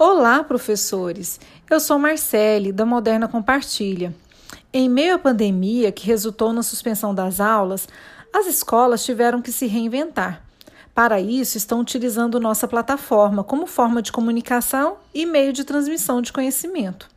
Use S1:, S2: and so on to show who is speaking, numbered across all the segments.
S1: Olá, professores! Eu sou Marcele, da Moderna Compartilha. Em meio à pandemia que resultou na suspensão das aulas, as escolas tiveram que se reinventar. Para isso, estão utilizando nossa plataforma como forma de comunicação e meio de transmissão de conhecimento.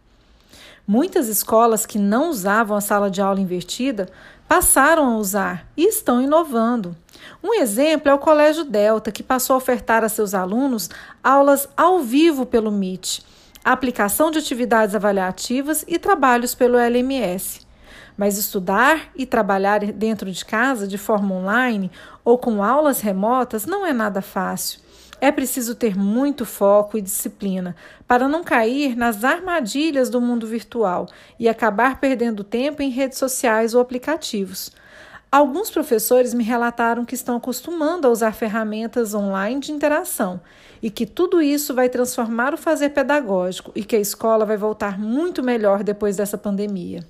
S1: Muitas escolas que não usavam a sala de aula invertida passaram a usar e estão inovando. Um exemplo é o Colégio Delta, que passou a ofertar a seus alunos aulas ao vivo pelo Meet, aplicação de atividades avaliativas e trabalhos pelo LMS. Mas estudar e trabalhar dentro de casa de forma online ou com aulas remotas não é nada fácil. É preciso ter muito foco e disciplina para não cair nas armadilhas do mundo virtual e acabar perdendo tempo em redes sociais ou aplicativos. Alguns professores me relataram que estão acostumando a usar ferramentas online de interação e que tudo isso vai transformar o fazer pedagógico e que a escola vai voltar muito melhor depois dessa pandemia.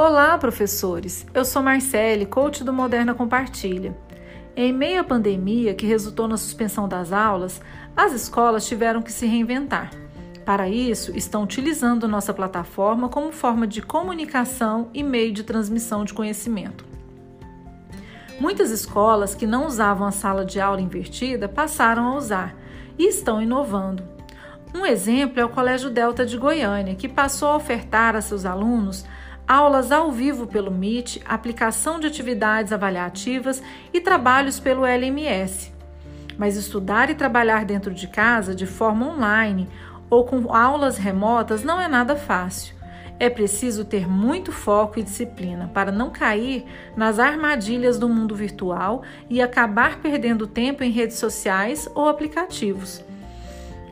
S1: Olá, professores! Eu sou Marcele, coach do Moderna Compartilha. Em meio à pandemia que resultou na suspensão das aulas, as escolas tiveram que se reinventar. Para isso, estão utilizando nossa plataforma como forma de comunicação e meio de transmissão de conhecimento. Muitas escolas que não usavam a sala de aula invertida passaram a usar e estão inovando. Um exemplo é o Colégio Delta de Goiânia, que passou a ofertar a seus alunos aulas ao vivo pelo Meet, aplicação de atividades avaliativas e trabalhos pelo LMS. Mas estudar e trabalhar dentro de casa de forma online ou com aulas remotas não é nada fácil. É preciso ter muito foco e disciplina para não cair nas armadilhas do mundo virtual e acabar perdendo tempo em redes sociais ou aplicativos.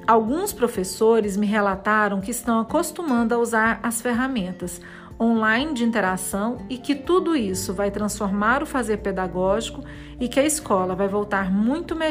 S1: Alguns professores me relataram que estão acostumando a usar as ferramentas online de interação e que tudo isso vai transformar o fazer pedagógico e que a escola vai voltar muito melhor